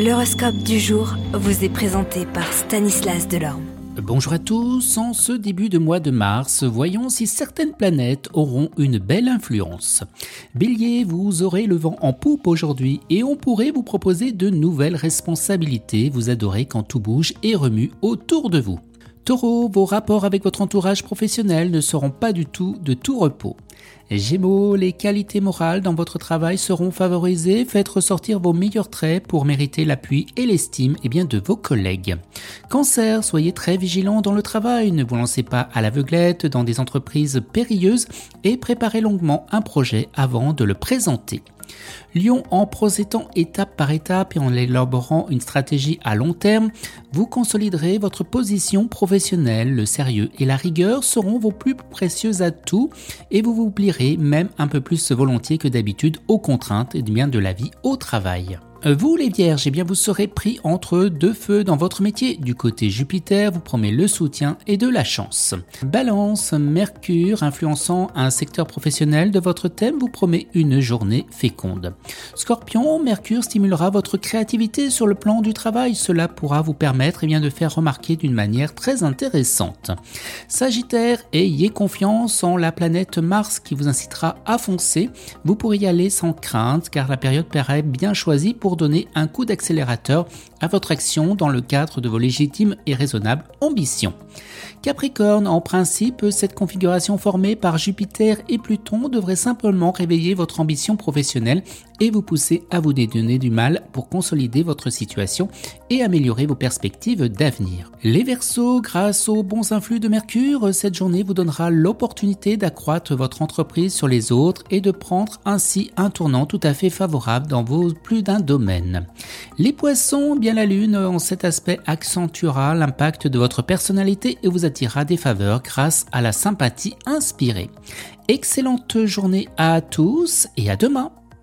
L'horoscope du jour vous est présenté par Stanislas Delorme. Bonjour à tous, en ce début de mois de mars, voyons si certaines planètes auront une belle influence. Bélier, vous aurez le vent en poupe aujourd'hui et on pourrait vous proposer de nouvelles responsabilités, vous adorez quand tout bouge et remue autour de vous. Taureau, vos rapports avec votre entourage professionnel ne seront pas du tout de tout repos. Gémeaux, les qualités morales dans votre travail seront favorisées. Faites ressortir vos meilleurs traits pour mériter l'appui et l'estime eh bien, de vos collègues. Cancer, soyez très vigilant dans le travail. Ne vous lancez pas à l'aveuglette dans des entreprises périlleuses et préparez longuement un projet avant de le présenter. Lyon, en procédant étape par étape et en élaborant une stratégie à long terme, vous consoliderez votre position professionnelle. Le sérieux et la rigueur seront vos plus précieux atouts et vous vous même un peu plus volontiers que d'habitude aux contraintes et bien de la vie au travail. Euh, vous les vierges, eh bien vous serez pris entre deux feux dans votre métier. Du côté Jupiter vous promet le soutien et de la chance. Balance, Mercure influençant un secteur professionnel de votre thème vous promet une journée féconde. Scorpion, Mercure stimulera votre créativité sur le plan du travail. Cela pourra vous permettre eh bien, de faire remarquer d'une manière très intéressante. Sagittaire, ayez confiance en la planète Mars qui vous incitera à foncer. Vous pourrez y aller sans crainte car la période paraît bien choisie donner un coup d'accélérateur à votre action dans le cadre de vos légitimes et raisonnables ambitions. Capricorne, en principe, cette configuration formée par Jupiter et Pluton devrait simplement réveiller votre ambition professionnelle et vous pousser à vous dédonner du mal pour consolider votre situation et améliorer vos perspectives d'avenir. Les Verseaux, grâce aux bons influx de Mercure, cette journée vous donnera l'opportunité d'accroître votre entreprise sur les autres et de prendre ainsi un tournant tout à fait favorable dans vos plus d'un domaine. Les Poissons, bien la Lune en cet aspect accentuera l'impact de votre personnalité et vous attirera des faveurs grâce à la sympathie inspirée. Excellente journée à tous et à demain.